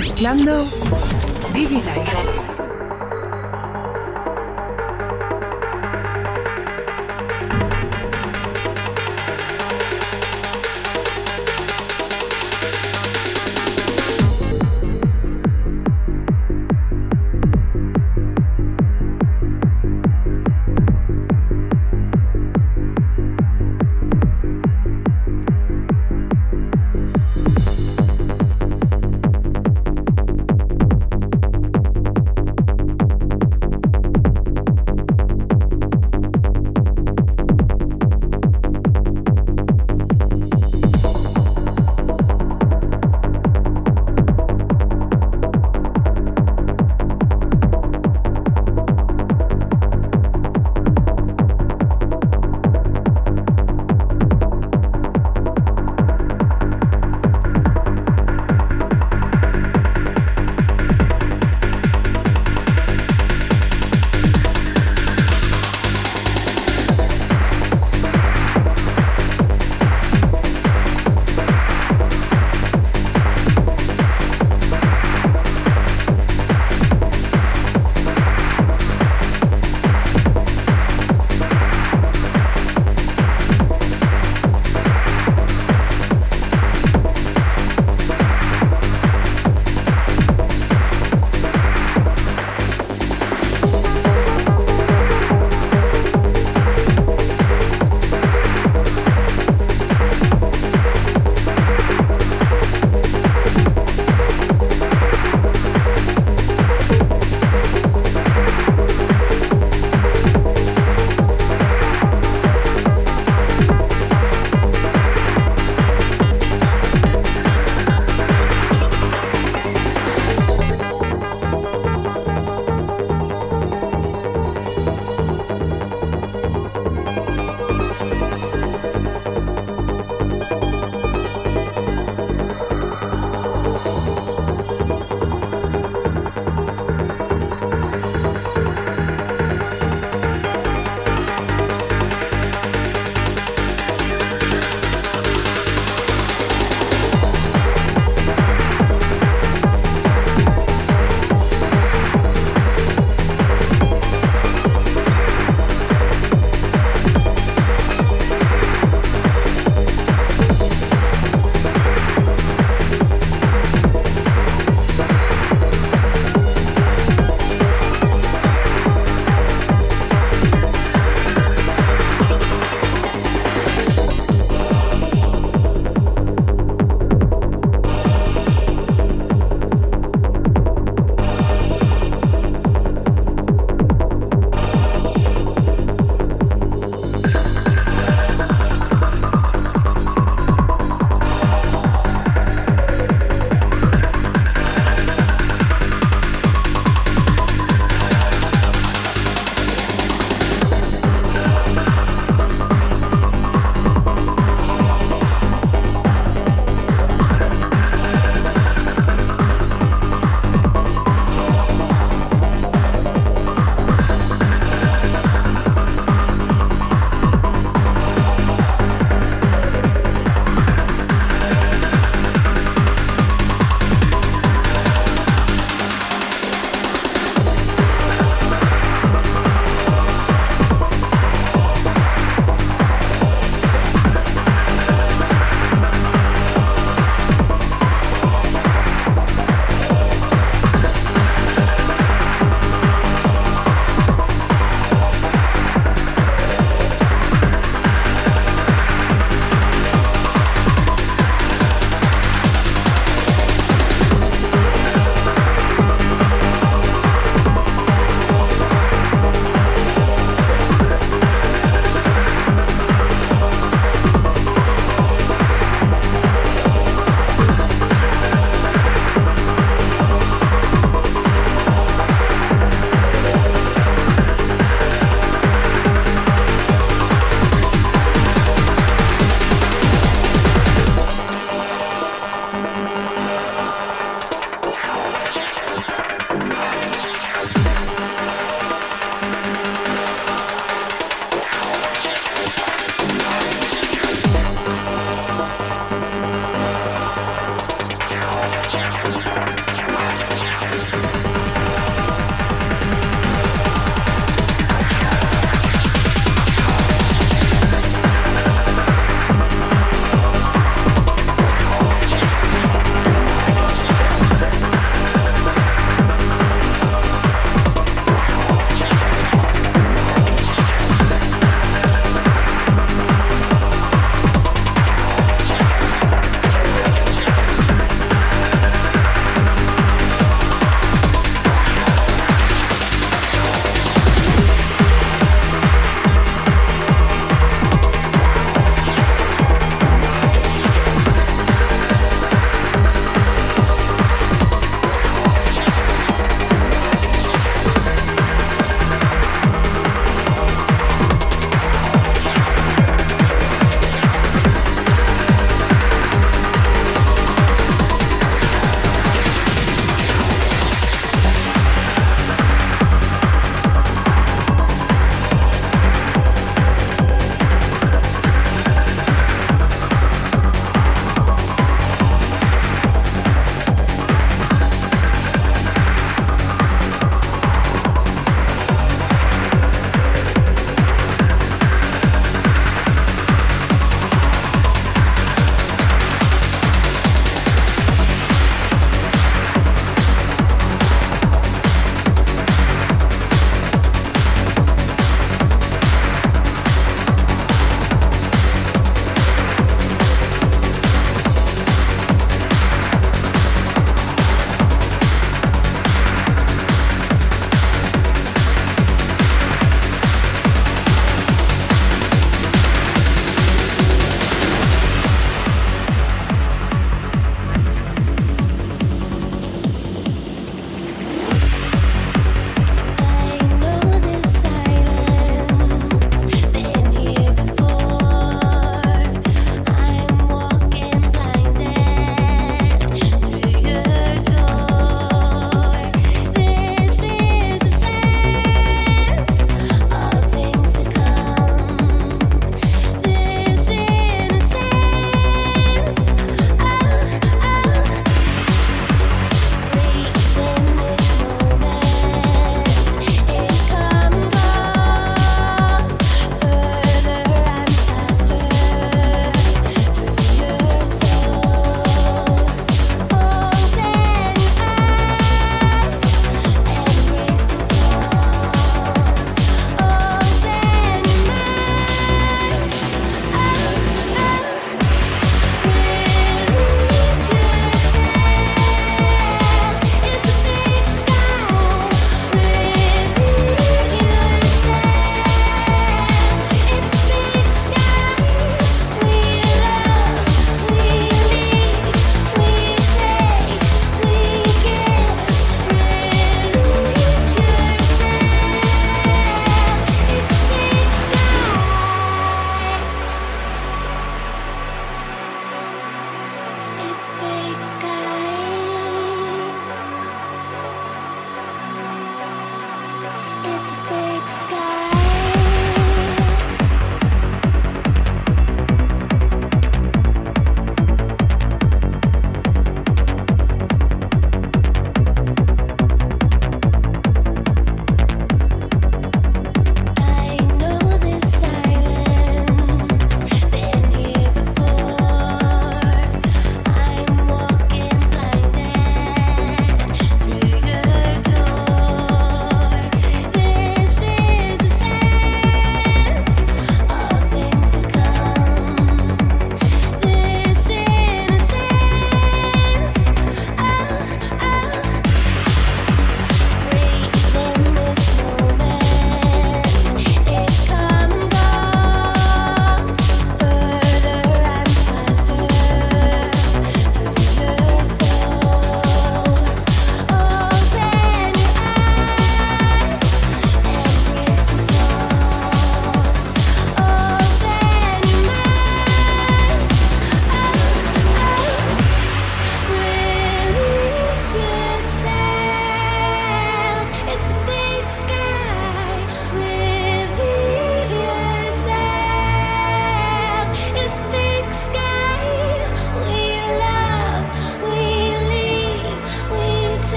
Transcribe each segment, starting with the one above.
Mezclando DJ Night.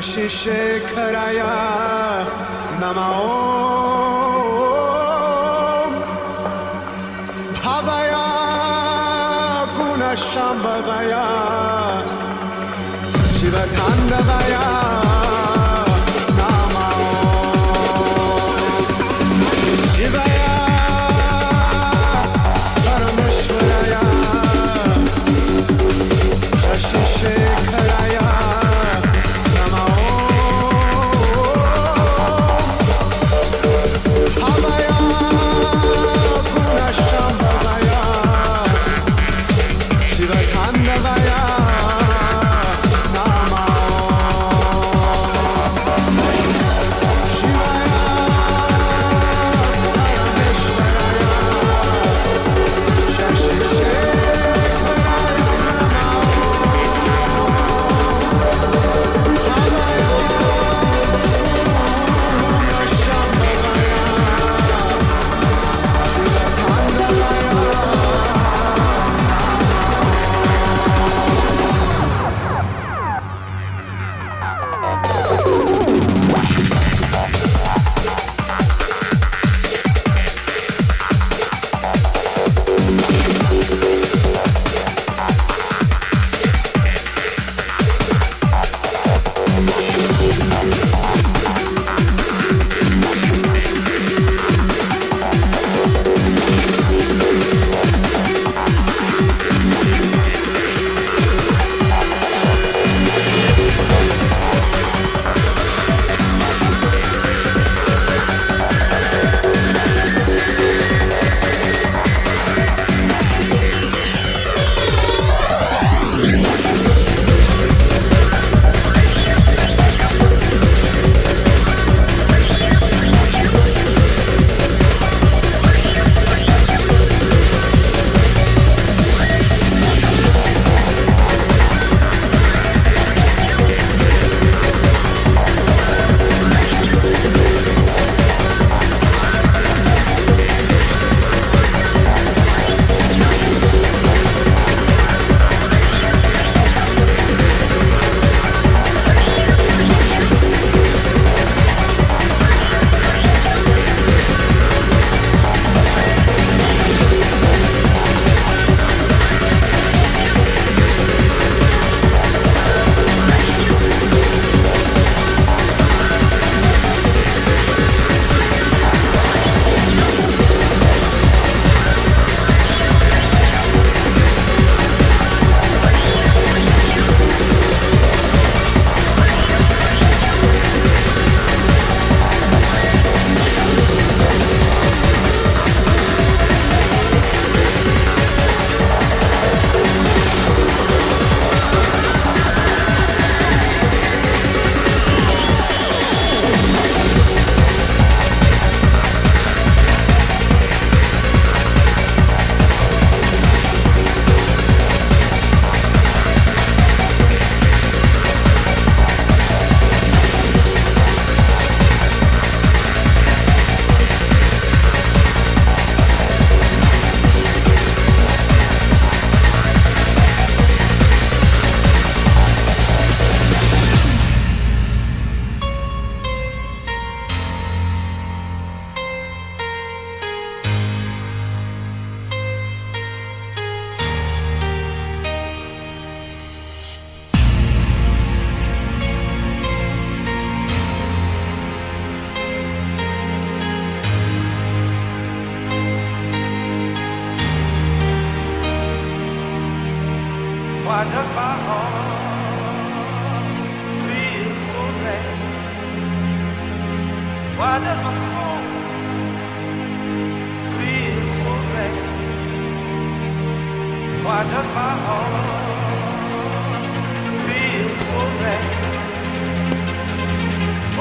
शशिशेखरया नमो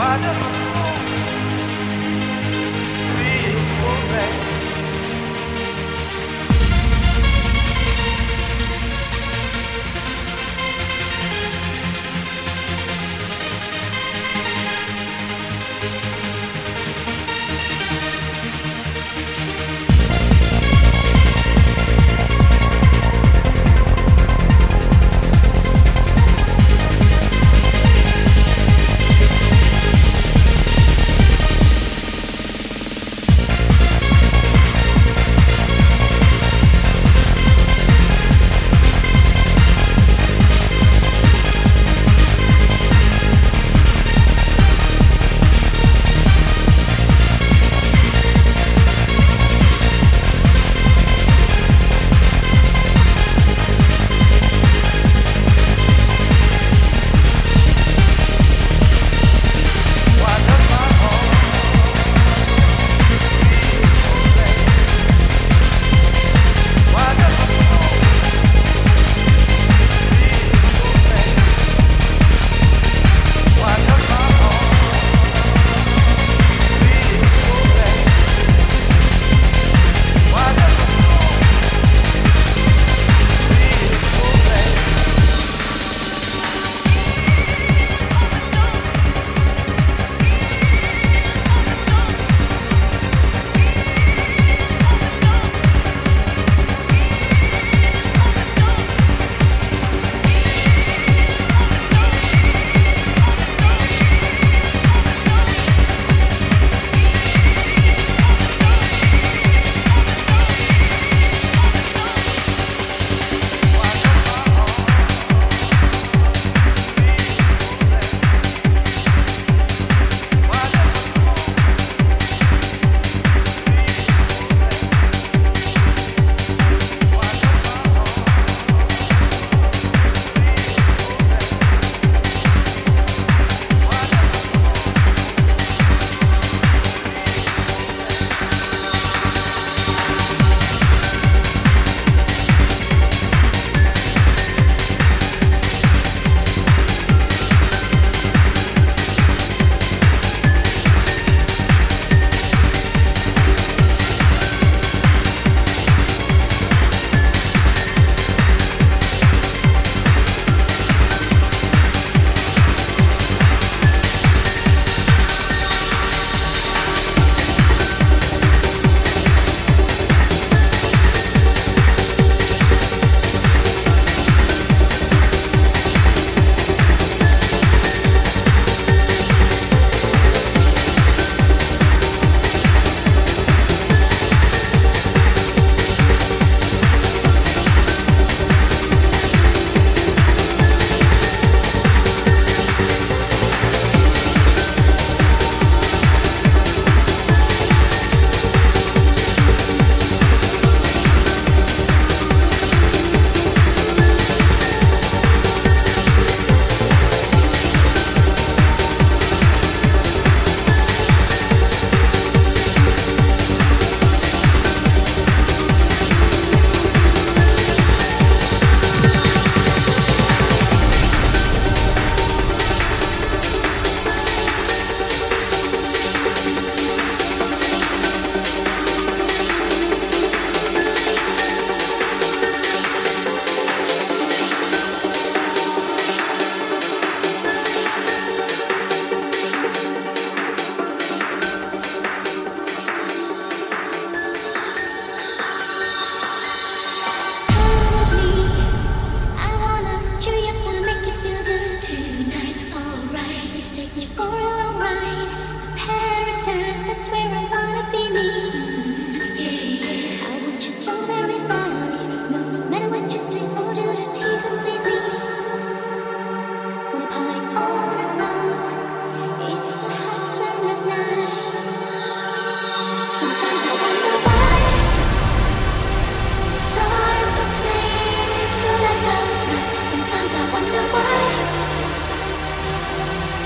Olhos no sul, sou sobre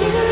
you.